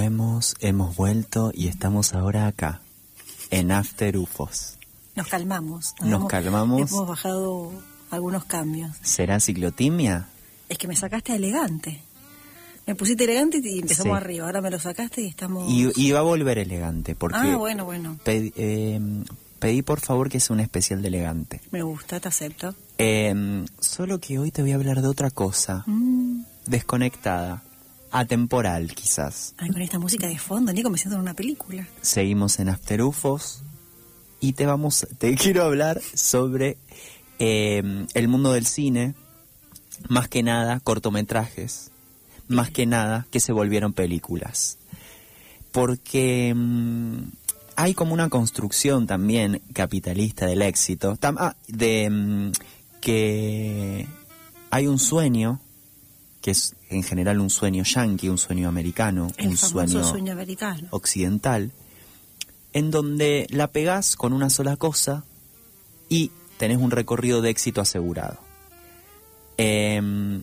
Hemos vuelto y estamos ahora acá, en After UFOs. Nos calmamos. Nos hemos- calmamos. Hemos bajado algunos cambios. ¿Será ciclotimia? Es que me sacaste elegante. Me pusiste elegante y empezamos Sí. arriba. Ahora me lo sacaste y estamos... Y, y va a volver elegante, porque Ah, bueno, bueno. pedi- eh, pedí por favor que sea un especial de elegante. Me gusta, te acepto. Eh, solo que hoy te voy a hablar de otra cosa, Mm. desconectada, atemporal quizás. Ay, con esta música de fondo, Nico, me siento en una película. Seguimos en After UFOs y te vamos, te quiero hablar sobre eh, el mundo del cine, más que nada cortometrajes, más que nada que se volvieron películas. Porque mm, hay como una construcción también capitalista del éxito, tam- ah, de mm, que hay un sueño, que es en general un sueño yanqui, un sueño americano, El un sueño sueño americano. occidental, en donde la pegás con una sola cosa y tenés un recorrido de éxito asegurado. Em,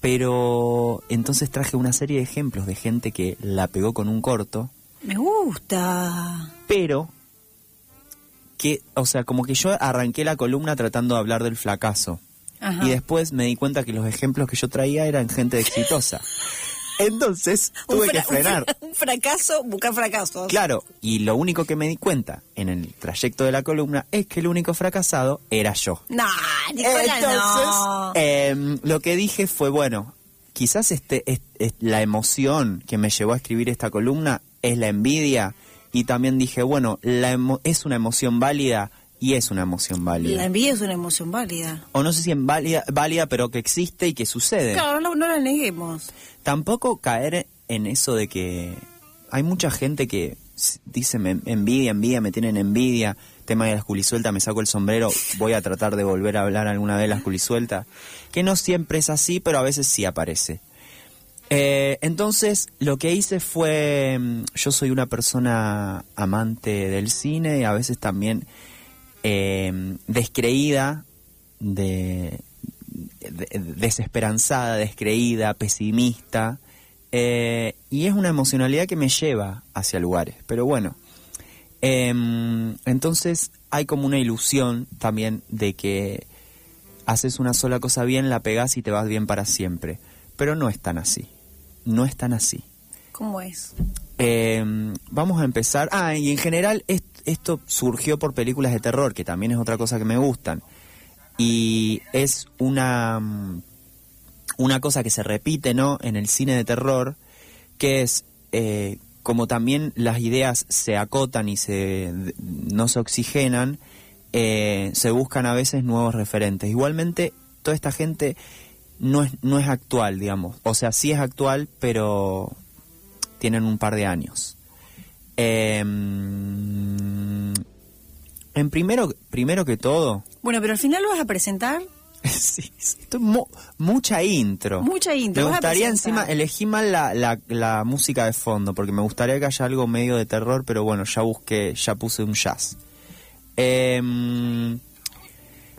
pero entonces traje una serie de ejemplos de gente que la pegó con un corto, Me gusta. pero que, o sea, como que yo arranqué la columna tratando de hablar del fracaso. Ajá. Y después me di cuenta que los ejemplos que yo traía eran gente exitosa. Entonces tuve que un frenar. fra- Un fracaso, buscar fracasos. Claro, y lo único que me di cuenta en el trayecto de la columna es que el único fracasado era yo. No, Nicolás, Entonces, no. em, lo que dije fue, bueno, quizás este, es- es la emoción que me llevó a escribir esta columna es la envidia, y también dije, bueno, la emo- es una emoción válida y es una emoción válida. La envidia es una emoción válida. O no sé si en válida, válida, pero que existe y que sucede. Claro, no, no la neguemos. Tampoco caer en eso de que hay mucha gente que dice me envidia, envidia, me tienen envidia, tema de la esculisuelta, me saco el sombrero, voy a tratar de volver a hablar alguna vez de la esculisuelta, que no siempre es así, pero a veces sí aparece. Eh, entonces, lo que hice fue, mm, yo soy una persona amante del cine y a veces también eh, descreída, de, de- desesperanzada, descreída, pesimista, eh, y es una emocionalidad que me lleva hacia lugares. Pero bueno, em, entonces hay como una ilusión también de que haces una sola cosa bien, la pegás y te vas bien para siempre. Pero no es tan así. No es tan así. ¿Cómo es? Eh, vamos a empezar. Ah, y en general est- esto surgió por películas de terror, que también es otra cosa que me gustan. Y es una, mm, una cosa que se repite, ¿no? En el cine de terror, que es eh, como también las ideas se acotan y se no se oxigenan, eh, se buscan a veces nuevos referentes. Igualmente, toda esta gente no es, no es actual, digamos. O sea, sí es actual, pero tienen un par de años. Eh, en primero, primero que todo, Bueno, pero al final lo vas a presentar. sí, esto es mu- mucha intro. Mucha intro, Me gustaría encima, elegí mal la, la, la música de fondo, porque me gustaría que haya algo medio de terror, pero bueno, ya busqué, ya puse un jazz. Eh,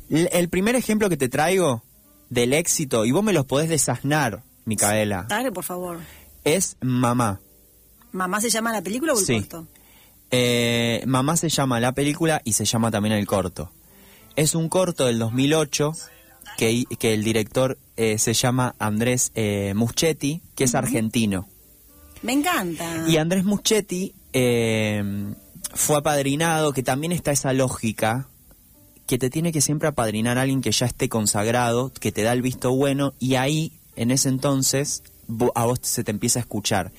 l- el primer ejemplo que te traigo del éxito, y vos me los podés desasnar, Micaela, Dale, por favor. es Mamá. ¿Mamá se llama la película o el Sí. corto? Eh, Mamá se llama la película y se llama también el corto. Es un corto del 2008 que, que el director eh, se llama Andrés eh, Muschetti, que es argentino. Me encanta. Y Andrés Muschetti eh, fue apadrinado, que también está esa lógica, que te tiene que siempre apadrinar a alguien que ya esté consagrado, que te da el visto bueno, y ahí, en ese entonces, a vos se te empieza a escuchar.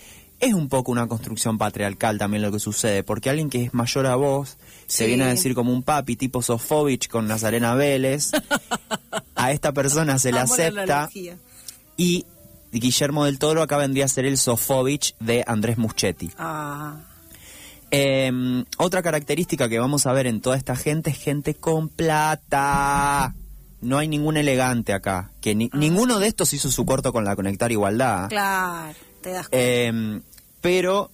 Es un poco una construcción patriarcal también lo que sucede, porque alguien que es mayor a vos se Sí. viene a decir como un papi tipo Sofovich con Nazarena Vélez, a esta persona se le Amo acepta y Guillermo del Toro acá vendría a ser el Sofovich de Andrés Muschetti. Ah, Eh, otra característica que vamos a ver en toda esta gente es gente con plata. No hay ningún elegante acá. Que ni- ninguno de estos hizo su corto con la Conectar Igualdad. claro, te das cuenta. Eh, pero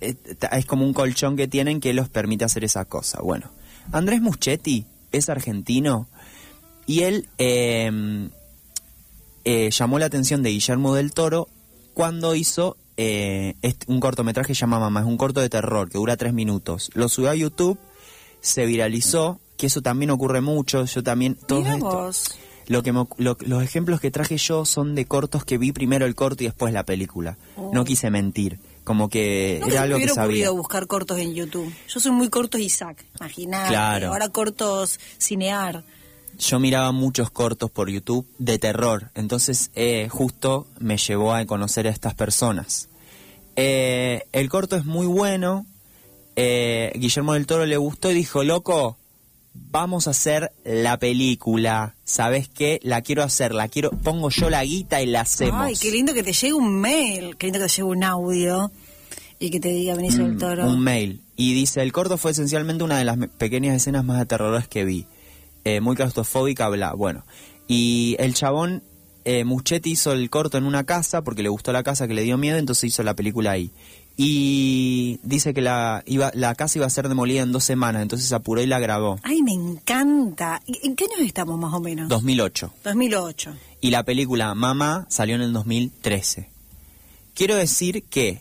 eh, es como un colchón que tienen que los permite hacer esa cosa. Bueno, Andrés Muschetti es argentino y él eh, eh, llamó la atención de Guillermo del Toro cuando hizo eh, un cortometraje que se llama Mamá, es un corto de terror que dura tres minutos. Lo subió a YouTube, se viralizó, que eso también ocurre mucho, yo también... todo Mira esto- vos. Lo que me lo- los ejemplos que traje yo son de cortos que vi primero el corto y después la película. Oh. No quise mentir, como que No era algo que sabía. ocurrido buscar cortos en YouTube. Yo soy muy cortos Isaac, imaginate. Claro. Ahora cortos cinear. Yo miraba muchos cortos por YouTube de terror, entonces eh, justo me llevó a conocer a estas personas. Eh, el corto es muy bueno, eh, Guillermo del Toro le gustó y dijo, loco, vamos a hacer la película, ¿sabes qué? La quiero hacer, la quiero, pongo yo la guita y la hacemos. Ay, qué lindo que te llegue un mail, qué lindo que te llegue un audio y que te diga Benicio del Mm, Toro. Un mail. Y dice, el corto fue esencialmente una de las pequeñas escenas más aterradoras que vi. Eh, muy claustrofóbica, bla, bueno. Y el chabón, eh, Muschetti hizo el corto en una casa porque le gustó la casa que le dio miedo, entonces hizo la película ahí. Y dice que la, iba, la casa iba a ser demolida en dos semanas, entonces apuró y la grabó. Ay, me encanta. ¿En qué años estamos más o menos? 2008. 2008. Y la película Mamá salió en el 2013. Quiero decir que,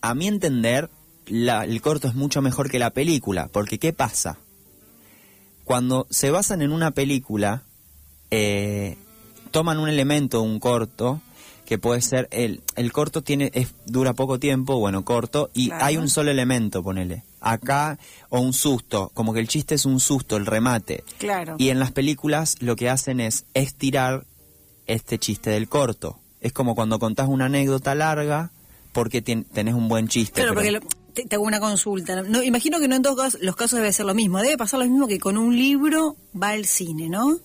a mi entender, la- el corto es mucho mejor que la película, porque ¿qué pasa? Cuando se basan en una película, eh, toman un elemento, un corto, que puede ser, el, el corto tiene es, dura poco tiempo, bueno, corto, y Claro. hay un solo elemento, ponele. Acá, o un susto, como que el chiste es un susto, el remate. Claro. Y en las películas lo que hacen es estirar este chiste del corto. Es como cuando contás una anécdota larga porque tien- tenés un buen chiste. Claro, pero- porque lo- te, te hago una consulta. No, imagino que no en todos casos- los casos debe ser lo mismo. Debe pasar lo mismo que con un libro va al cine, ¿no?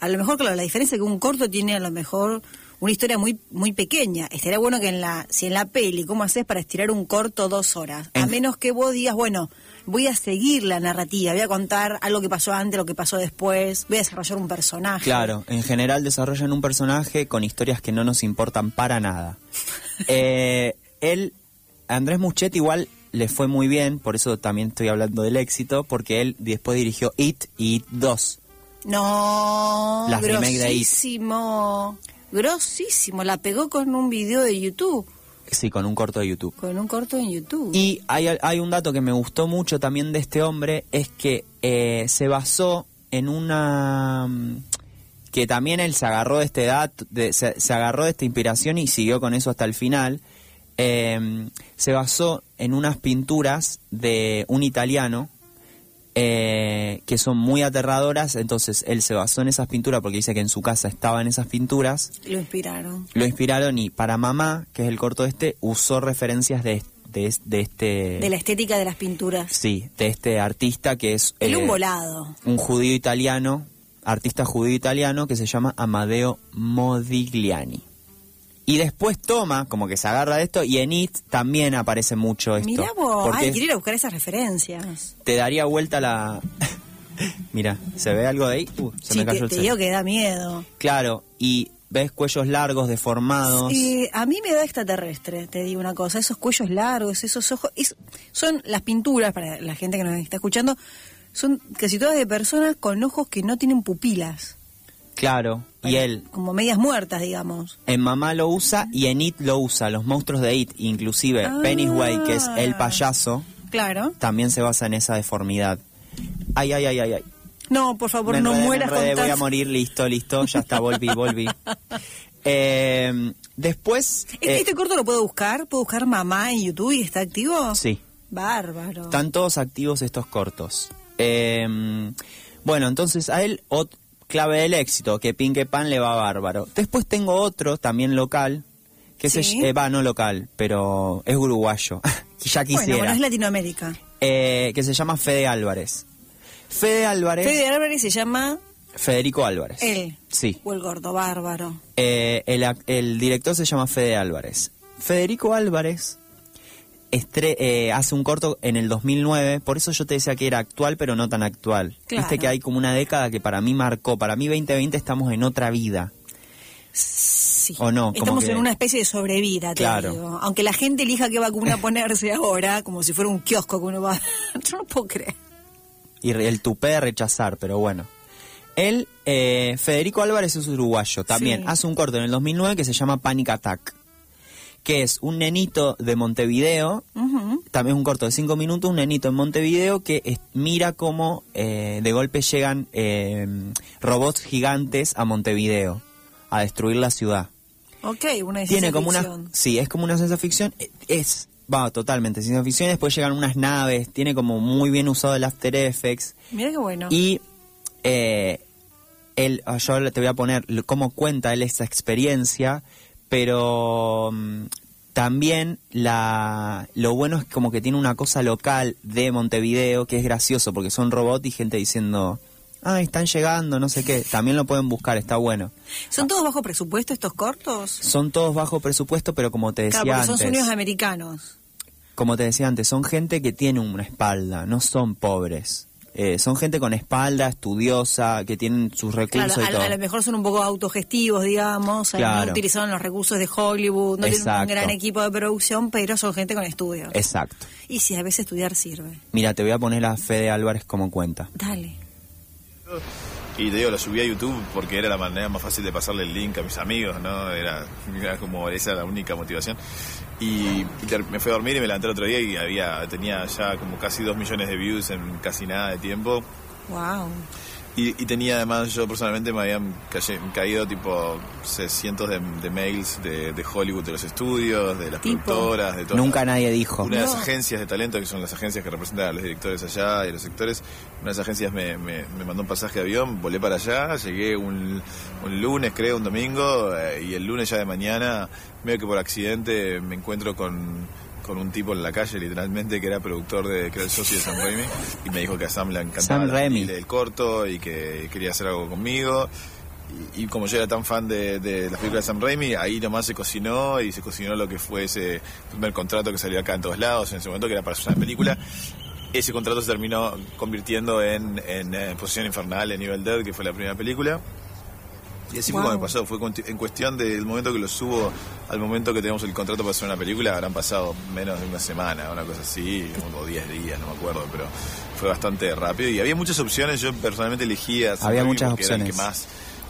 A lo mejor, claro, la diferencia es que un corto tiene a lo mejor una historia muy muy pequeña. Estaría bueno que en la si en la peli, ¿cómo haces para estirar un corto dos horas? A En- menos que vos digas, bueno, voy a seguir la narrativa, voy a contar algo que pasó antes, lo que pasó después, voy a desarrollar un personaje. Claro, en general desarrollan un personaje con historias que no nos importan para nada. Eh, él, Andrés Muchetti igual le fue muy bien, por eso también estoy hablando del éxito, porque él después dirigió It y It 2. No, Las remake de It. Grosísimo. La pegó con un video de YouTube, Sí, con un corto de YouTube. con un corto en YouTube. Y hay, hay un dato que me gustó mucho también de este hombre, es que eh, se basó en una... mm, que también él se agarró de este dato, de- se, se agarró de esta inspiración y siguió con eso hasta el final. Eh, se basó en unas pinturas de un italiano eh, que son muy aterradoras, entonces él se basó en esas pinturas porque dice que en su casa estaban esas pinturas Lo inspiraron. lo inspiraron y para mamá, que es el corto este, usó referencias de, de, de este... De la estética de las pinturas. Sí, de este artista que es... El eh, un volado. un judío italiano, artista judío italiano que se llama Amadeo Modigliani. Y después toma, como que se agarra de esto, y en It también aparece mucho esto. Mirá vos, ay, quiero ir a buscar esas referencias. te daría vuelta la... Mira, ¿se ve algo de ahí? Uh, se Sí, me cayó te, el te digo que da miedo. Claro, y ves cuellos largos, deformados. Eh, a mí me da extraterrestre, te digo una cosa. Esos cuellos largos, esos ojos. es- son las pinturas, para la gente que nos está escuchando, son casi todas de personas con ojos que no tienen pupilas. Claro, y él Como medias muertas, digamos. en Mamá lo usa y en It lo usa. Los monstruos de It, inclusive Ah. Pennywise, que es el payaso, Claro. también se basa en esa deformidad. Ay, ay, ay, ay, ay. No, por favor, no enredé, mueras con enredé, voy a morir, listo, listo, ya está, volví, volví. Eh, después... ¿Este, eh, este corto lo puedo buscar? ¿Puedo buscar mamá en YouTube y está activo? Sí, Bárbaro. están todos activos estos cortos. Eh, bueno, entonces a él, ot- clave del éxito, que Pinque Pan le va bárbaro. Después tengo otro, también local, que se Sí. eh, va, no local, pero es uruguayo, ya quisiera, bueno, es Latinoamérica. Eh, que se llama Fede Álvarez. Fede Álvarez, Fede Álvarez se llama Federico Álvarez. él. Sí. O el gordo, bárbaro. Eh, el, el director se llama Fede Álvarez. Federico Álvarez estre- eh, hace un corto en el 2009, por eso yo te decía que era actual, pero no tan actual. Claro. Viste que hay como una década que para mí marcó, para mí 2020 estamos en otra vida. Sí. ¿O no? Estamos que- en una especie de sobrevida, te Claro. digo. Aunque la gente elija qué vacuna ponerse ahora, como si fuera un kiosco que uno va... Yo no puedo creer. Y el tupé de rechazar, pero bueno. Él, eh, Federico Álvarez es uruguayo, también Sí. hace un corto en el 2009 que se llama Panic Attack. Que es un nenito de Montevideo, también es un corto de cinco minutos, un nenito en Montevideo que es- mira cómo eh, de golpe llegan eh, robots gigantes a Montevideo a destruir la ciudad. Ok, una Tiene ciencia como una, sí, es como una ciencia ficción, eh, es, va, totalmente ciencia ficción, después llegan unas naves, tiene como muy bien usado el After Effects, Mira qué bueno. y eh, él, ah, yo te voy a poner cómo cuenta él esa experiencia, pero mm, también la, lo bueno es como que tiene una cosa local de Montevideo que es gracioso, porque son robots y gente diciendo, ah, están llegando, no sé qué, también lo pueden buscar, está bueno. ¿Son todos bajo presupuesto estos cortos? Son todos bajo presupuesto, pero como te decía Claro, son antes, sonidos americanos. como te decía antes, son gente que tiene una espalda, no son pobres. Eh, son gente con espalda, estudiosa, que tienen sus recursos Claro, y a, todo. a lo mejor son un poco autogestivos, digamos, eh, Claro. no utilizaron los recursos de Hollywood, no tienen un gran equipo de producción, pero son gente con estudios. Exacto. Y si a veces estudiar sirve. Mira, te voy a poner a Fede Álvarez como cuenta. Dale. Y te digo, lo subí a YouTube porque era la manera más fácil de pasarle el link a mis amigos, ¿no? Era, era como esa era la única motivación. Y, me fui a dormir y me levanté el otro día y había tenía ya como casi dos millones de views en casi nada de tiempo. Wow. Y, y tenía además, yo personalmente me habían calle- caído tipo se- cientos de, de mails de, de Hollywood, de los estudios, de las Tipo. productoras, de todo. Nunca nadie dijo. Una de las agencias de talento, que son las agencias que representan a los directores allá y a los sectores, una de las agencias me, me- me mandó un pasaje de avión, volé para allá, llegué un, un lunes, creo, un domingo, eh, y el lunes ya de mañana, medio que por accidente me encuentro con, con un tipo en la calle, literalmente, que era productor de, que era el socio de Sam Raimi, y me dijo que a Sam le encantaba el, corto y que quería hacer algo conmigo. Y, y como yo era tan fan de, de las películas de Sam Raimi, ahí nomás se cocinó y se cocinó lo que fue ese primer contrato que salió acá en todos lados en ese momento, que era para hacer una película. Ese contrato se terminó convirtiendo en, en, eh, Posición Infernal, en Evil Dead, que fue la primera película. Y así fue Wow. como me pasó, fue en cuestión del momento que lo subo al momento que tenemos el contrato para hacer una película, habrán pasado menos de una semana, una cosa así, o 10 días, no me acuerdo, pero fue bastante rápido y había muchas opciones, yo personalmente elegía Había muchas porque era el que opciones. más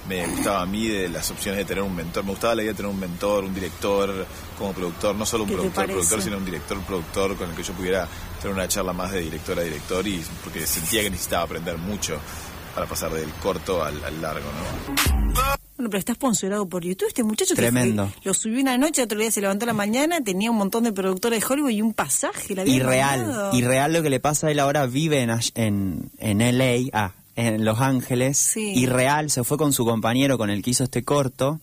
me gustaba a mí de las opciones de tener un mentor, me gustaba la idea de tener un mentor, un director como productor, no solo un ¿Qué te productor, productor, sino un director, productor con el que yo pudiera tener una charla más de director a director y porque sentía que necesitaba aprender mucho para pasar del corto al, al largo, ¿no? Bueno, pero está sponsorado por YouTube. Este muchacho que Tremendo. fue- lo subió una noche, otro día se levantó a la mañana, tenía un montón de productores de Hollywood y un pasaje. La Irreal. mandado. Irreal lo que le pasa a él ahora vive en, en, en LA, ah, en Los Ángeles. Sí. Irreal, se fue con su compañero con el que hizo este corto.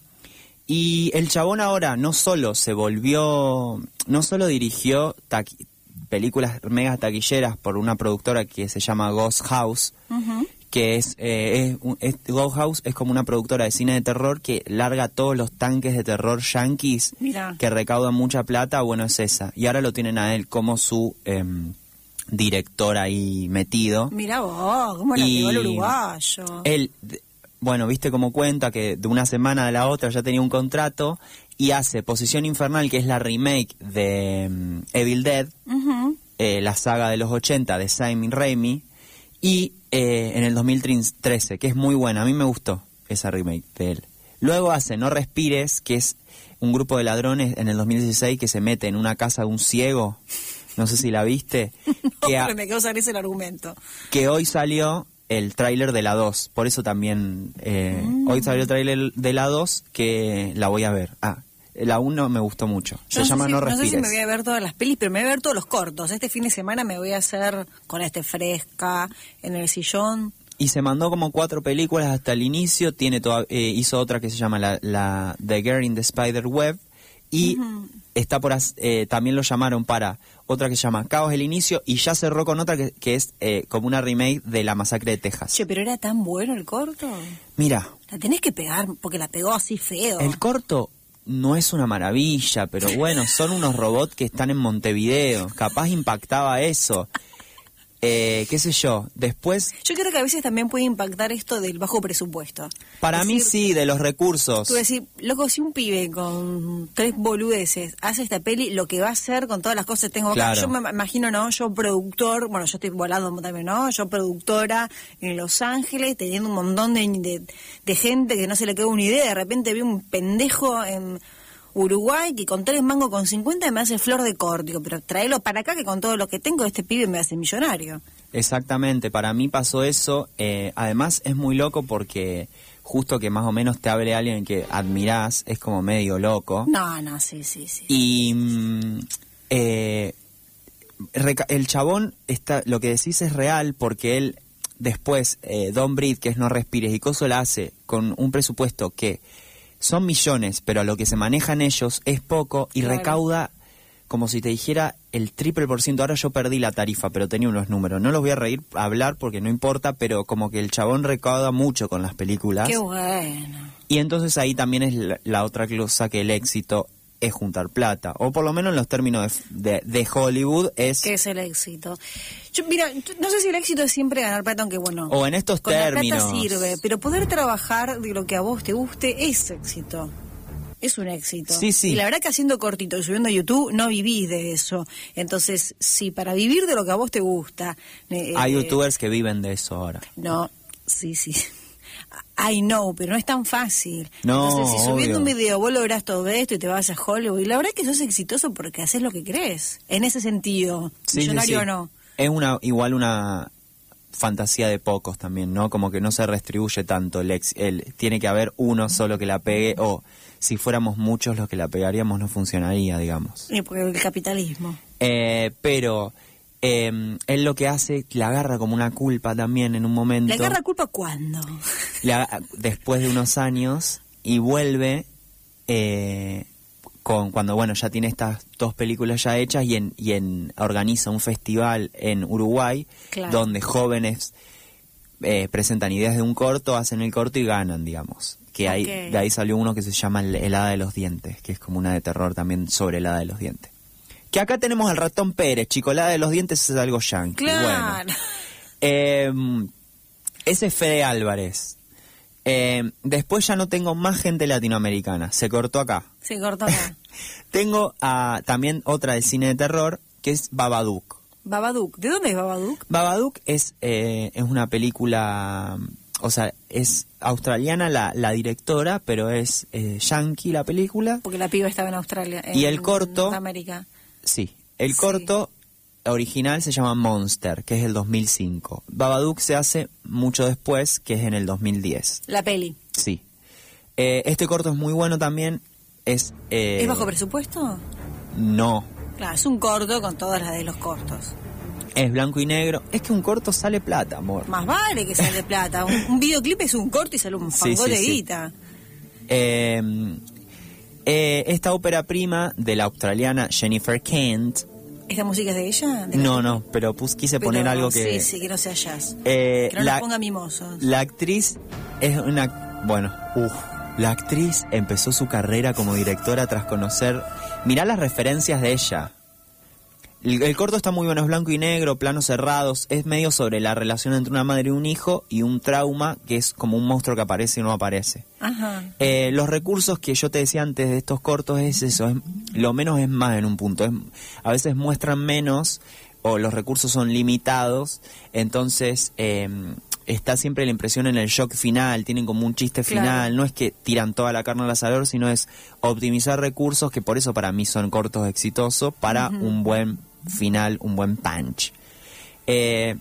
Y el chabón ahora no solo se volvió, no solo dirigió taqui- películas mega taquilleras por una productora que se llama Ghost House. Que es, eh, es, es- Ghost House es como una productora de cine de terror que larga todos los tanques de terror yankees Mira. que recaudan mucha plata, bueno, es esa. Y ahora lo tienen a él como su em, director ahí metido. Mirá vos, cómo la pegó el uruguayo. Él, bueno, viste cómo cuenta que de una semana a la otra ya tenía un contrato y hace Posición Infernal, que es la remake de em, Evil Dead, eh, la saga de los 80 de Simon Raimi, y eh, en el 2013, que es muy buena, a mí me gustó esa remake de él. Luego hace No Respires, que es un grupo de ladrones en el 2016 que se mete en una casa de un ciego, no sé si la viste, que, a- Pero me quedo saber ese el argumento. que hoy salió el tráiler de la 2, por eso también eh, hoy salió el tráiler de la 2 que la voy a ver. Ah, la 1 me gustó mucho. Se No llama si- No No sé si Respires. me voy a ver todas las pelis, pero me voy a ver todos los cortos. Este fin de semana me voy a hacer con este fresca, en el sillón. Y se mandó como cuatro películas hasta el inicio. Tiene toda- eh, hizo otra que se llama la, la The Girl in the Spider Web. Y está por eh, también lo llamaron para otra que se llama Caos el Inicio. Y ya cerró con otra que, que es eh, como una remake de La Masacre de Texas. Che, pero era tan bueno el corto. Mira, La tenés que pegar porque la pegó así feo. el corto no es una maravilla, pero bueno, son unos robots que están en Montevideo. Capaz impactaba eso. Eh, ¿Qué sé yo? Después, Yo creo que a veces también puede impactar esto del bajo presupuesto. para Es mí decir, sí, de los recursos. Tú decís, loco, si un pibe con tres boludeces hace esta peli, lo que va a hacer con todas las cosas que tengo acá. Claro. Yo me imagino, ¿no? Yo productor, bueno, yo estoy volando también, ¿no? Yo productora en Los Ángeles, teniendo un montón de, de, de gente que no se le queda una idea, de repente vi un pendejo en Uruguay, que con tres mangos con 50 me hace flor de córtico, pero tráelo para acá que con todo lo que tengo este pibe me hace millonario. Exactamente, para mí pasó eso. eh, además es muy loco porque justo que más o menos te hable alguien que admirás, es como medio loco. No, no, sí, sí, sí. Y mm, eh, el chabón, está, lo que decís es real porque él después, eh, Don Breed, que es No Respires, y Coso la hace con un presupuesto que son millones, pero a lo que se manejan ellos es poco y Claro. recauda como si te dijera el triple por ciento. Ahora yo perdí la tarifa, pero tenía unos números. No los voy a reír a hablar porque no importa, pero como que el chabón recauda mucho con las películas. Qué bueno. Y entonces ahí también es la, la otra cosa que el éxito es juntar plata. O por lo menos en los términos de, de- de Hollywood es... ¿Qué es el éxito? Yo, mira, yo no sé si el éxito es siempre ganar plata, aunque bueno. O en estos con la términos. plata sirve, pero poder trabajar de lo que a vos te guste es éxito. Es un éxito. Sí, sí. Y la verdad que haciendo cortito y subiendo a YouTube no vivís de eso. Entonces, si para vivir de lo que a vos te gusta. eh, Hay eh, youtubers que viven de eso ahora. No, sí, sí. I know, pero no es tan fácil. No, Entonces, si subiendo obvio. un video vos lográs todo esto y te vas a Hollywood, y la verdad que sos exitoso porque haces lo que crees. En ese sentido, Sí, millonario sí. o no. Es una igual una fantasía de pocos también, ¿no? Como que no se restribuye tanto el, ex, el tiene que haber uno solo que la pegue o si fuéramos muchos los que la pegaríamos no funcionaría, digamos. Y porque el capitalismo. Eh, pero eh, él lo que hace, le agarra como una culpa también en un momento. ¿Le agarra culpa cuándo? le después de unos años y vuelve eh, con cuando bueno ya tiene estas dos películas ya hechas y en, y en organiza un festival en Uruguay Claro. donde jóvenes eh, presentan ideas de un corto hacen el corto y ganan digamos que ahí, de ahí salió uno que se llama el hada de los dientes que es como una de terror también sobre el hada de los dientes que acá tenemos al ratón Pérez chico el hada de los dientes es algo yankee Claro. bueno eh, ese es Fede Álvarez. Eh, después ya no tengo más gente latinoamericana. Se cortó acá. Se cortó acá. Tengo a, también otra del cine de terror, que es Babadook. Babadook. ¿De dónde es Babadook? Babadook es, eh, es una película, o sea, es australiana la, la directora, pero es eh, yankee la película. Porque la piba estaba en Australia. Y el corto- Norteamérica. Sí, el Sí. corto original se llama Monster, que es el 2005. Babadook se hace mucho después, que es en el 2010. La peli. Sí. Eh, este corto es muy bueno también. Es, eh, ¿Es bajo presupuesto? No. Claro, es un corto con todas las de los cortos. Es blanco y negro. Es que un corto sale plata, amor. Más vale que sale plata. Un, un videoclip es un corto y sale un Sí, fango sí, de sí. Eh, eh, esta ópera prima de la australiana Jennifer Kent. ¿Esta música es de ella? ¿De la No, no, pero pues, quise Pero poner algo que. Sí, sí, que no sea jazz. Eh, que no la, nos ponga mimosos. la actriz es una. Bueno, uff. La actriz empezó su carrera como directora tras conocer. Mirá las referencias de ella. El, el corto está muy bueno, es blanco y negro, planos cerrados, es medio sobre la relación entre una madre y un hijo y un trauma que es como un monstruo que aparece y no aparece. Ajá. Eh, los recursos que yo te decía antes de estos cortos es eso, es, lo menos es más en un punto. Es- a veces muestran menos o los recursos son limitados, entonces eh, está siempre la impresión en el shock final, tienen como un chiste Claro. final, no es que tiran toda la carne al asador, sino es optimizar recursos que por eso para mí son cortos exitosos para un buen final, un buen punch. Eh,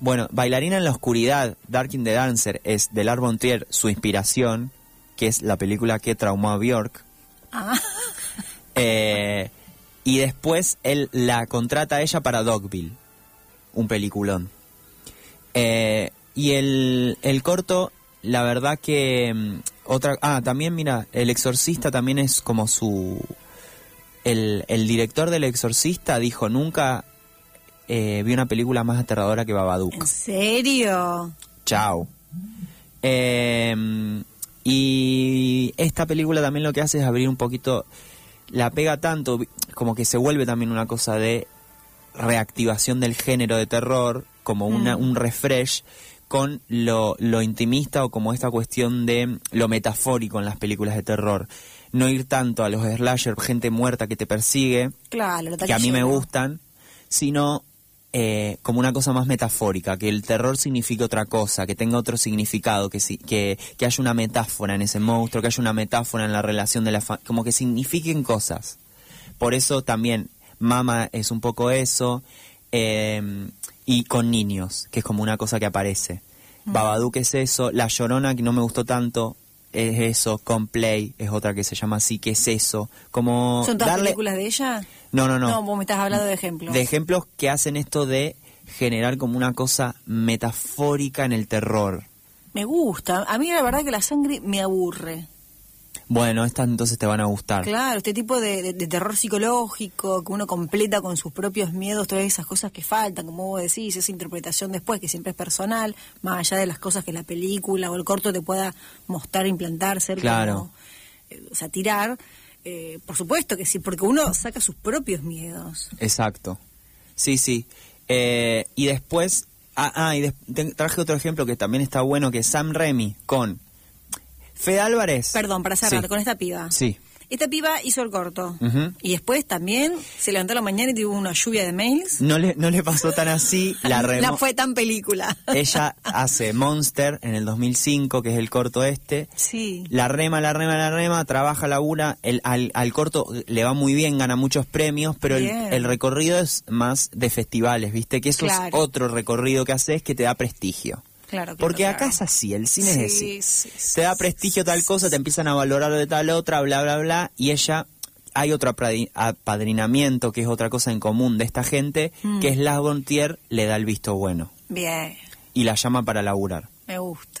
bueno, Bailarina en la Oscuridad, Dark in the Dancer, es de Lars von Trier su inspiración, que es la película que traumó a Bjork. Ah, Eh, y después él la contrata a ella para Dogville, un peliculón. Eh, y el, el corto, la verdad que... mm, otra Ah, también mira, El Exorcista también es como su... El, el director del Exorcista dijo, nunca eh, vi una película más aterradora que Babadook. ¿En serio? Chao. Eh, y esta película también lo que hace es abrir un poquito, la pega tanto, como que se vuelve también una cosa de reactivación del género de terror, como una, un refresh con lo, lo intimista o como esta cuestión de lo metafórico en las películas de terror. No ir tanto a los slasher, gente muerta que te persigue, Claro, que a mí me gustan, sino eh, como una cosa más metafórica, que el terror signifique otra cosa, que tenga otro significado, que, si- que, que haya una metáfora en ese monstruo, que haya una metáfora en la relación de la familia, como que signifiquen cosas. Por eso también Mama es un poco eso, eh, y con niños, que es como una cosa que aparece. Babadook es eso, La Llorona, que no me gustó tanto, es eso, con Play es otra que se llama así, que es eso, como ¿Son todas darle... películas de ella? No, no, no. No, vos me estás hablando de ejemplos. De ejemplos que hacen esto de generar como una cosa metafórica en el terror. Me gusta. A mí la verdad que la sangre me aburre. Bueno, estas entonces te van a gustar. Claro, este tipo de, de- de terror psicológico que uno completa con sus propios miedos, todas esas cosas que faltan, como vos decís, esa interpretación después que siempre es personal, más allá de las cosas que la película o el corto te pueda mostrar, implantar, ser Claro. como, eh, o sea, tirar. Eh, por supuesto que sí, porque uno saca sus propios miedos. Exacto. Sí, sí. Eh, y después, ah, ah, y traje otro ejemplo que también está bueno, que es Sam Remy con Fede Álvarez. Perdón, para cerrar Sí. con esta piba. Sí. Esta piba hizo el corto. Y después también se levantó a la mañana y tuvo una lluvia de mails. No le, no le pasó tan así. La No fue tan película. Ella hace Monster en el 2005, que es el corto este. Sí. La rema, la rema, la rema, trabaja, labura, el, al, al corto le va muy bien, gana muchos premios, pero el, recorrido es más de festivales, ¿viste? Que eso es otro recorrido que haces que te da prestigio. Claro, claro, Porque acá claro. es así, el cine Sí, es así. sí, sí, te da prestigio tal cosa, te empiezan a valorar de tal otra, bla, bla, bla, y ella... Hay otro apadrinamiento, que es otra cosa en común de esta gente, Mm. que es Las Gontier le da el visto bueno Bien, y la llama para laburar. me gusta.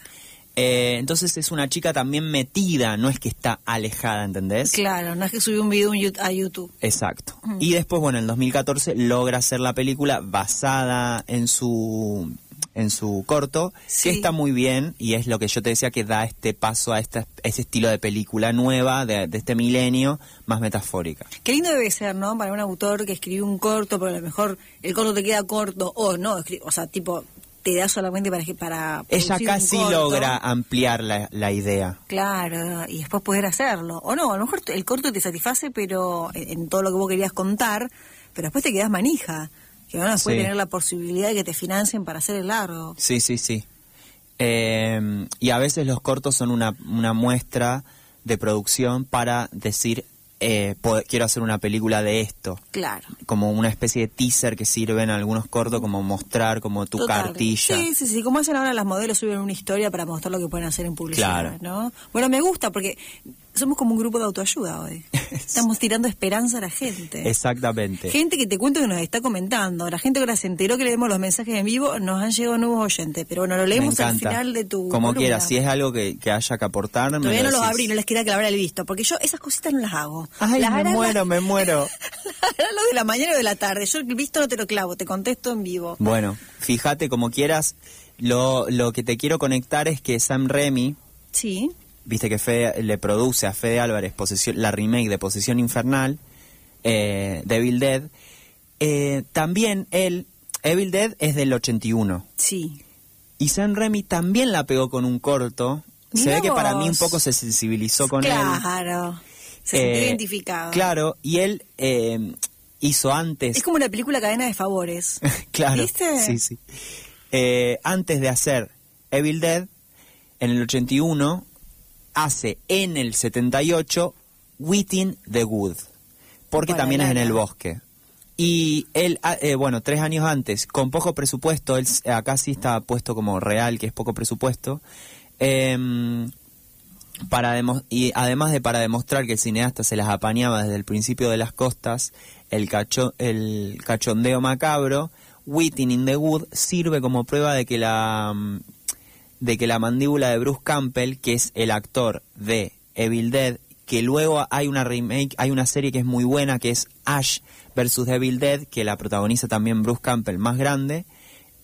Eh, entonces es una chica también metida, no es que está alejada, ¿entendés? Claro, no es que subió un video a YouTube. Exacto. Y después, bueno, en 2014 logra hacer la película basada en su en su corto, Sí. que está muy bien y es lo que yo te decía que da este paso a esta, ese estilo de película nueva de, de este milenio, más metafórica. Qué lindo debe ser, ¿no? Para un autor que escribió un corto, pero a lo mejor el corto te queda corto, o no, o sea, tipo, te da solamente para... para Ella un casi corto. logra ampliar la, la idea. Claro, y después poder hacerlo. O no, a lo mejor el corto te satisface, pero en, en todo lo que vos querías contar, pero después te quedas manija. Que van a Sí. tener la posibilidad de que te financien para hacer el largo. Sí, sí, sí. Eh, y a veces los cortos son una, una muestra de producción para decir, eh, quiero hacer una película de esto. Claro. Como una especie de teaser que sirve en algunos cortos, como mostrar como tu Total. cartilla. Sí, sí, sí. Como hacen ahora las modelos, suben una historia para mostrar lo que pueden hacer en publicidad, Claro. ¿no? Bueno, me gusta porque somos como un grupo de autoayuda hoy. Estamos tirando esperanza a la gente. Exactamente. Gente que te cuento que nos está comentando. La gente que ahora se enteró que leemos los mensajes en vivo, nos han llegado nuevos oyentes. Pero bueno, lo Me leemos al final de tu. Como columna. quieras, si es algo que, que haya que aportar, me Todavía lo no los abrí, no les quería clavar el visto. Porque yo esas cositas no las hago. Ay, las me harán muero, las- me muero. las los de la mañana o de la tarde. Yo el visto no te lo clavo, te contesto en vivo. Bueno, fíjate como quieras. Lo, lo que te quiero conectar es que Sam Remy, Sí. Viste que Fede- le produce a Fede Álvarez Posesión- la remake de Posesión Infernal, eh, Devil Dead. Eh, también él, Evil Dead es del 81. Sí. Y Sam Remy también la pegó con un corto. se Mirá ve que para mí un poco se sensibilizó con él. Claro. Se sintió Eh, identificado. Claro, y él eh, hizo antes. Es como una película cadena de favores. claro. ¿Viste? Sí, sí. Eh, antes de hacer Evil Dead, en el 81, hace en el 78 Within the Wood. Porque también es en el bosque. Y él, ah, eh, bueno, tres años antes, con poco presupuesto, él acá sí está puesto como real, que es poco presupuesto, em, para demo- y además de para demostrar que el cineasta se las apañaba desde el principio de las costas, el, cacho- el cachondeo macabro, Within in the Wood sirve como prueba de que la mm, de que la mandíbula de Bruce Campbell, que es el actor de Evil Dead, que luego hay una remake, hay una serie que es muy buena, que es Ash versus Evil Dead, que la protagoniza también Bruce Campbell más grande,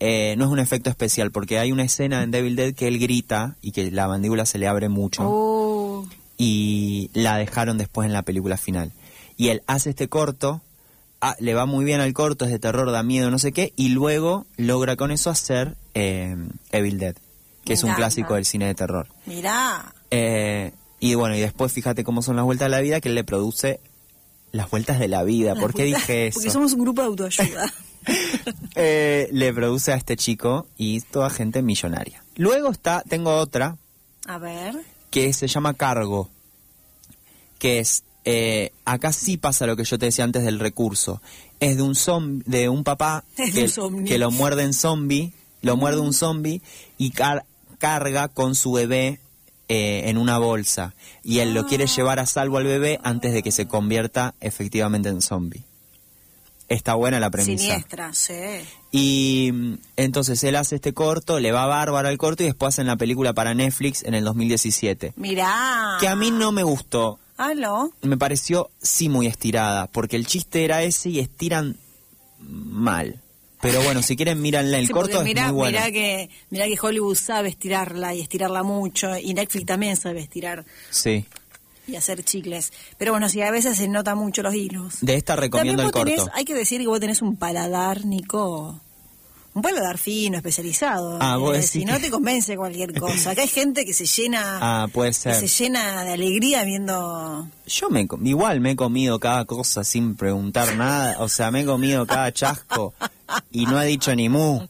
eh, no es un efecto especial, porque hay una escena en Devil Dead que él grita y que la mandíbula se le abre mucho y la dejaron después en la película final. Y él hace este corto, ah, le va muy bien al corto, es de terror, da miedo, no sé qué, y luego logra con eso hacer eh, Evil Dead, que Me es un encanta. clásico del cine de terror. Mirá. Eh, y bueno, y después fíjate cómo son las vueltas de la vida, que él le produce las vueltas de la vida. ¿Por qué Las dije eso? Porque somos un grupo de autoayuda. Eh, le produce a este chico y toda gente millonaria. Luego está, tengo otra A ver. que se llama Cargo, que es, eh, acá sí pasa lo que yo te decía antes del recurso, es de un zombi- de un papá que, que lo muerde en zombie, lo muerde un zombie y car- carga con su bebé eh, en una bolsa y él lo quiere llevar a salvo al bebé antes de que se convierta efectivamente en zombie. Está buena la premisa. Siniestra, sí. Y mm, entonces él hace este corto, le va bárbaro al corto y después hacen la película para Netflix en el 2017. Mirá. Que a mí no me gustó. Ah, no. Me pareció sí muy estirada, porque el chiste era ese y estiran mal. Pero bueno, si quieren míranla, el Sí, corto es mirá, muy bueno. mirá que, mirá que Hollywood sabe estirarla y estirarla mucho, y Netflix también sabe estirar Sí. y hacer chicles. Pero bueno, sí, a veces se nota mucho los hilos. De esta recomiendo el corto. tenés- hay que decir que vos tenés un paladar, Nico. Un paladar fino, especializado. Ah, vos Eh, decís si no que- te convence cualquier cosa. Acá hay gente que se llena, Ah, puede que ser. se llena de alegría viendo. Yo me igual me he comido cada cosa sin preguntar nada, o sea, me he comido cada chasco y no he dicho ni mu,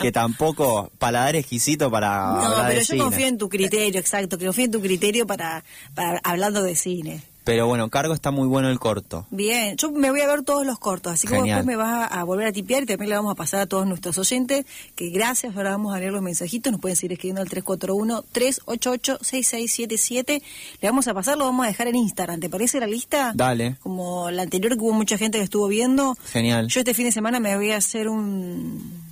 que tampoco paladar exquisito para No, pero de yo cine. confío en tu criterio, exacto, que confío en tu criterio para, para hablando de cine. Pero bueno, Cargo está muy bueno el corto. Bien, yo me voy a ver todos los cortos, así que después me vas a, a volver a tipear y también le vamos a pasar a todos nuestros oyentes, que gracias, ahora vamos a leer los mensajitos, nos pueden seguir escribiendo al 341-388-6677, le vamos a pasar, lo vamos a dejar en Instagram, ¿te parece la lista? Dale. Como la anterior que hubo mucha gente que estuvo viendo, Genial. yo este fin de semana me voy a hacer un...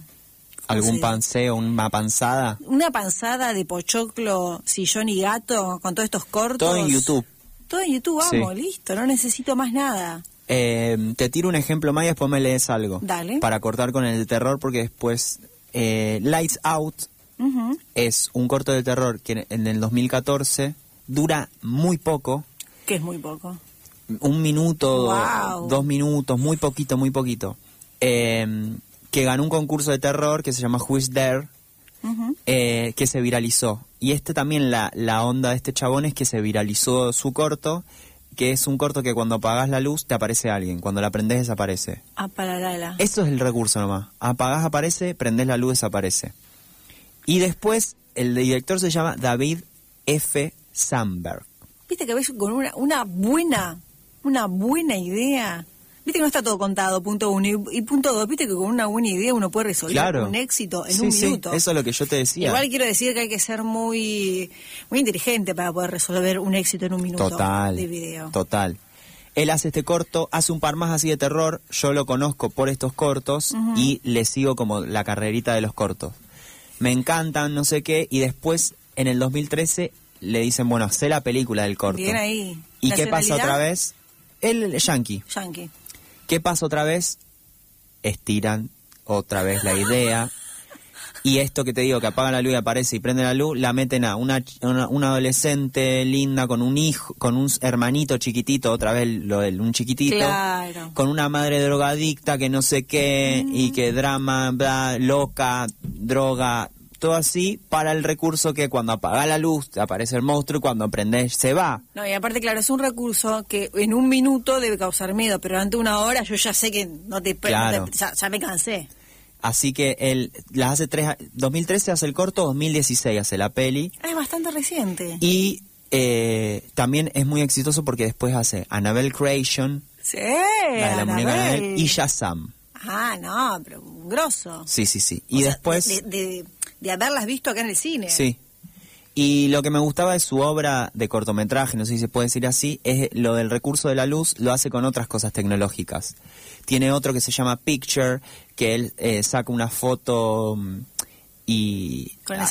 ¿Algún sí. panseo, una panzada? Una panzada de pochoclo, sillón y gato, con todos estos cortos. Todo en YouTube. Todo en YouTube, Sí. vamos, listo, no necesito más nada. Eh, te tiro un ejemplo más y después me lees algo. Dale. Para cortar con el de terror, porque después eh, Lights Out Ujú. es un corto de terror que en el 2014 dura muy poco, Que es muy poco. un minuto, Wow. dos minutos, muy poquito, muy poquito. Eh, que ganó un concurso de terror que se llama Who's There, Ujú. eh, que se viralizó. Y este también, la, la onda de este chabón es que se viralizó su corto, que es un corto que cuando apagas la luz te aparece alguien, cuando la prendes desaparece. Ah, para la, la. Eso es el recurso nomás. Apagás aparece, prendés la luz desaparece. Y después el director se llama David F. Sandberg. Viste que a veces con una, una buena, una buena idea. Viste que no está todo contado, punto uno. Y, y punto dos, viste que con una buena idea uno puede resolver Claro. un éxito en Sí, un sí, minuto. eso es lo que yo te decía. Igual quiero decir que hay que ser muy, muy inteligente para poder resolver un éxito en un minuto Total. de video. Total. Él hace este corto, hace un par más así de terror, yo lo conozco por estos cortos y le sigo como la carrerita de los cortos. Me encantan, no sé qué, y después en el 2013 le dicen, bueno, sé la película del corto. Bien ahí. ¿Y qué pasa otra vez? El yankee. Yankee. ¿Qué pasa otra vez? Estiran otra vez la idea. Y esto que te digo, que apagan la luz y aparece y prende la luz, la meten a una, una, una adolescente linda con un hijo, con un hermanito chiquitito, otra vez lo del un chiquitito, Claro. con una madre drogadicta que no sé qué, y que drama, bla, loca, droga, todo así, para el recurso que cuando apaga la luz aparece el monstruo y cuando prende se va. No, y aparte, claro, es un recurso que en un minuto debe causar miedo, pero durante una hora yo ya sé que no te... no te- Claro. ya, ya me cansé. Así que él las hace tres, 2013 hace el corto, 2016 hace la peli. Ah, es bastante reciente. Y eh, también es muy exitoso porque después hace Annabelle Creation, Sí, la de la muñeca. Annabelle, y Shazam. Ah, no, pero un grosso. Sí, sí, sí. O Y sea, después, De, de- de haberlas visto acá en el cine. sí. Y lo que me gustaba de su obra de cortometraje, no sé si se puede decir así, es lo del recurso de la luz, lo hace con otras cosas tecnológicas. Tiene otro que se llama Picture, que él eh, saca una foto mm, y... Con ah,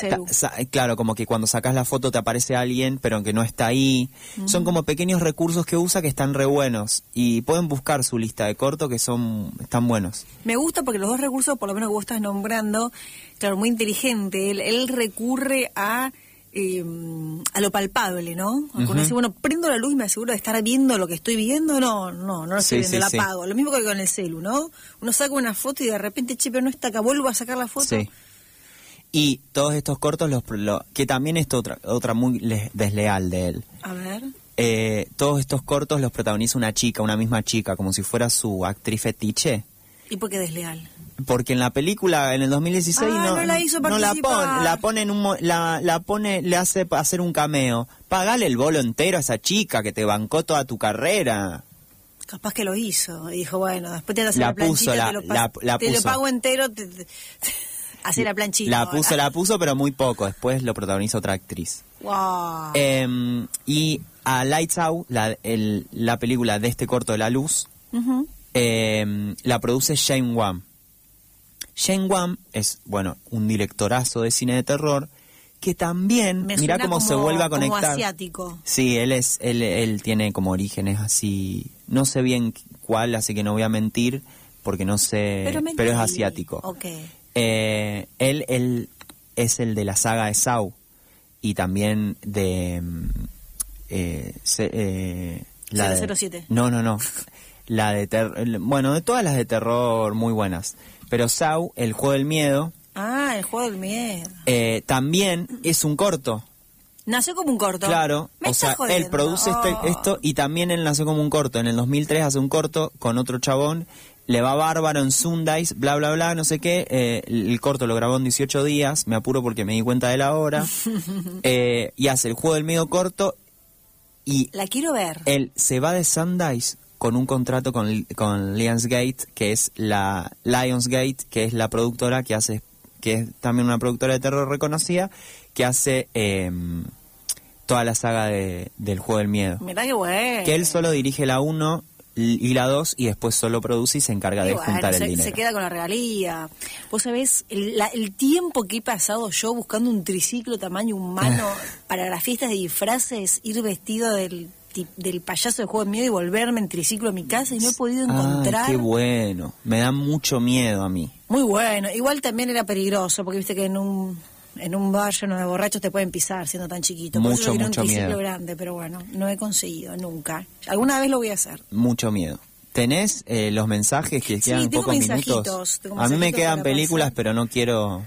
claro, como que cuando sacas la foto te aparece alguien, pero aunque no está ahí. Son como pequeños recursos que usa que están re buenos. Y pueden buscar su lista de corto que son están buenos. Me gusta porque los dos recursos, por lo menos que vos estás nombrando, claro, muy inteligente. Él, él recurre a eh, a lo palpable, ¿no? Ujú. decir, bueno, prendo la luz y me aseguro de estar viendo lo que estoy viendo. No, no, no lo estoy Sí, viendo, sí, la sí. apago. Lo mismo que con el celu, ¿no? Uno saca una foto y de repente, che, pero no está acá, vuelvo a sacar la foto. Y todos estos cortos, los, lo- que también es otra, otra muy le- desleal de él. A ver. Eh, todos estos cortos los protagoniza una chica, una misma chica, como si fuera su actriz fetiche. ¿Y por qué desleal? Porque en la película, en el 2016, Ah, no, no la hizo no la pone, la pone en un, la, la pone, le hace hacer un cameo. Pagale el bolo entero a esa chica que te bancó toda tu carrera. Capaz que lo hizo. Y dijo, bueno, después te das la, La puso, la- te, lo, la- la te lo pago entero, te, te- hacer la planchita. La puso, la puso, pero muy poco. Después lo protagoniza otra actriz. Wow. Em, y a Lights Out, la, el- la película de este corto de la luz, em, la produce Shane Wan. Shane Wan es, bueno, un directorazo de cine de terror que también, Me mira suena cómo se como- vuelve a como conectar. asiático. Sí, él es, él, él tiene como orígenes así, no sé bien cuál, así que no voy a mentir porque no sé, Pero, es asiático. Ok. Eh, él, él es el de la saga de Saw y también de mm, eh, se- eh, la de- 007. no, no, no. La de ter- bueno, de todas las de terror muy buenas, pero Saw, el juego del miedo, Ah, el juego del miedo. eh, también es un corto. Nació como un corto. Claro, Me o sea, jodiendo. él produce este- esto y también él nació como un corto. En el 2003 hace un corto con otro chabón, le va bárbaro en Sundays, bla, bla, bla, no sé qué. eh, el corto lo grabó en 18 días, me apuro porque me di cuenta de la hora. eh, y hace el juego del medio corto y La quiero ver. él se va de Sundays con un contrato con, con Lionsgate, que es la Lionsgate, que es la productora que hace, que es también una productora de terror reconocida, que hace em, toda la saga de- del juego del miedo. Mirá qué bueno. Que él solo dirige la 1 y la 2 y después solo produce y se encarga de bueno, juntar se, el dinero. se queda con la regalía. Vos sabés, el, la- el tiempo que he pasado yo buscando un triciclo tamaño humano para las fiestas de disfraces, ir vestido del, del payaso de juego de miedo y volverme en triciclo a mi casa y no he podido Ay, encontrar. qué bueno. Me da mucho miedo a mí. Muy bueno. Igual también era peligroso, porque viste que en un en un bar lleno de borrachos te pueden pisar siendo tan chiquito. Por eso Mucho, yo quería mucho un triciclo miedo. grande, pero bueno, no he conseguido nunca. Alguna vez lo voy a hacer. Mucho miedo. ¿Tenés eh, los mensajes que Sí, quedan tengo pocos mensajitos, minutos? tengo A mí me quedan películas, pasar. pero no quiero...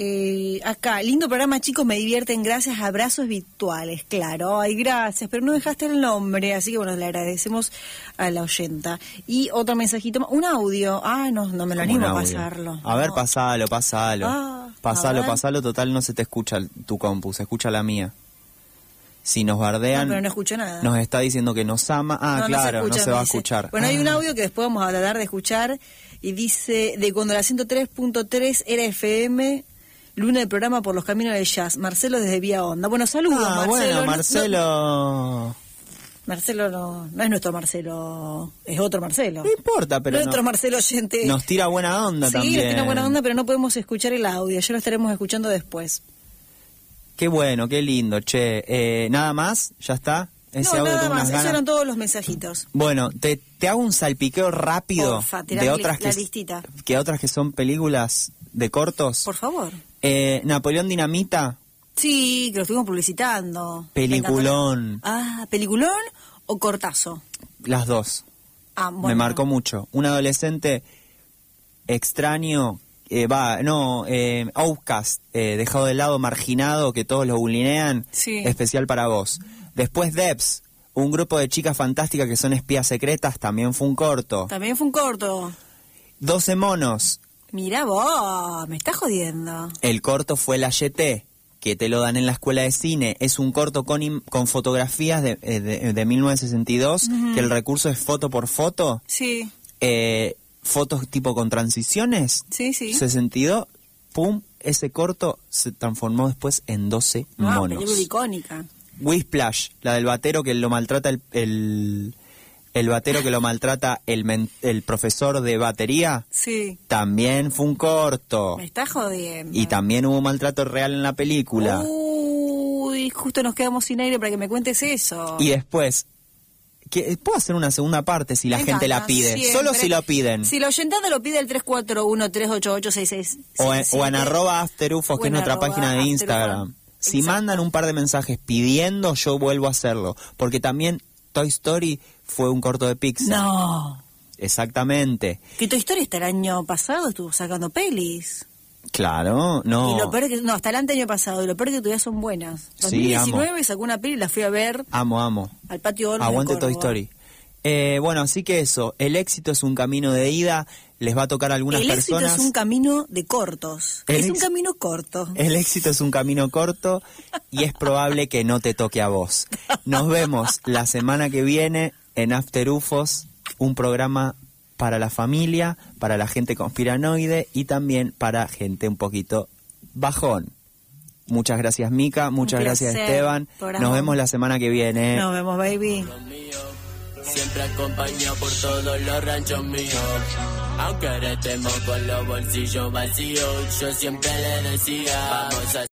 Eh, acá, lindo programa, chicos, me divierten, gracias, abrazos virtuales, claro, ay, gracias, pero no dejaste el nombre, así que bueno, le agradecemos a la oyenta. Y otro mensajito, un audio, ah, no, no me lo animo a pasarlo. A ver, pasalo, pasalo. Ah, pasalo, pasalo, total no se te escucha tu compu, se escucha la mía. Si nos bardean, No, pero no escucho nada. nos está diciendo que nos ama. Ah, No, claro, no se, escucha, va a escuchar. Bueno, hay un Ah. audio que después vamos a tratar de escuchar y dice, de cuando la 103.3 era FM, luna del programa por los caminos del jazz, Marcelo desde Vía Onda. Bueno, saludos, Ah, Marcelo. bueno, No- Marcelo... no- Marcelo no, no es nuestro Marcelo, es otro Marcelo. No importa, pero Nuestro no- Marcelo oyente. nos tira buena onda sí, también. nos tiene buena onda, pero no podemos escuchar el audio. Ya lo estaremos escuchando después. Qué bueno, qué lindo, che. Eh, ¿Nada más? ¿Ya está? Ese no, audio nada más. Esos eran todos los mensajitos. Bueno, te, te hago un salpiqueo rápido Porfa, de otras li- la que, listita. que otras que son películas de cortos. Por favor. Eh, Napoleón Dinamita, Sí, que lo estuvimos publicitando. Peliculón. Ah, ¿peliculón o cortazo? las dos. Ah, bueno. Me marcó mucho. Un adolescente extraño, eh, va, no, eh, outcast, eh, dejado de lado, marginado, que todos lo bulinean, Sí. especial para vos. Después Debs, un grupo de chicas fantásticas que son espías secretas, también fue un corto. También fue un corto. 12 monos, Mira vos, me estás jodiendo. el corto fue La YT, que te lo dan en la escuela de cine. Es un corto con, con fotografías de, eh, de, de 1962, que el recurso es foto por foto. Sí, eh, fotos tipo con transiciones. sí, sí. 62, pum, ese corto se transformó después en 12 Ah, monos. película icónica. Whisplash, la del batero que lo maltrata el, el, el batero que lo maltrata el, men- el profesor de batería, Sí. también fue un corto. Me estás jodiendo. Y también hubo maltrato real en la película. Uy, justo nos quedamos sin aire para que me cuentes eso. Y después, que, ¿puedo hacer una segunda parte si la Me gente la pide? siempre. Solo si lo piden. Si la oyentada lo pide el 341-388-66. O en, o en arroba afterufos, que es nuestra página de. Instagram. Si Exacto. mandan un par de mensajes pidiendo, yo vuelvo a hacerlo. Porque también Toy Story fue un corto de Pixar. No. Exactamente. Que tu historia hasta el año pasado estuvo sacando pelis. Claro, no. Y lo peor es que, no, hasta el año pasado, y lo peor es que todavía son buenas. Sí, 2019 sacó una peli y la fui a ver Amo, amo. al patio Olmos Aguante Toy. Story. Eh, bueno, así que eso, el éxito es un camino de ida, les va a tocar a algunas el éxito personas. es un camino de cortos. El es un camino corto. El éxito es un camino corto y es probable que no te toque a vos. Nos vemos la semana que viene en After UFOs, un programa para la familia, para la gente conspiranoide y también para gente un poquito bajón. Muchas gracias Mica, muchas gracias Esteban. Nos vemos la semana que viene. Nos vemos, baby. Siempre acompañado por todos los ranchos míos. Aunque ahora estemos con los bolsillos vacíos, yo siempre le decía, vamos a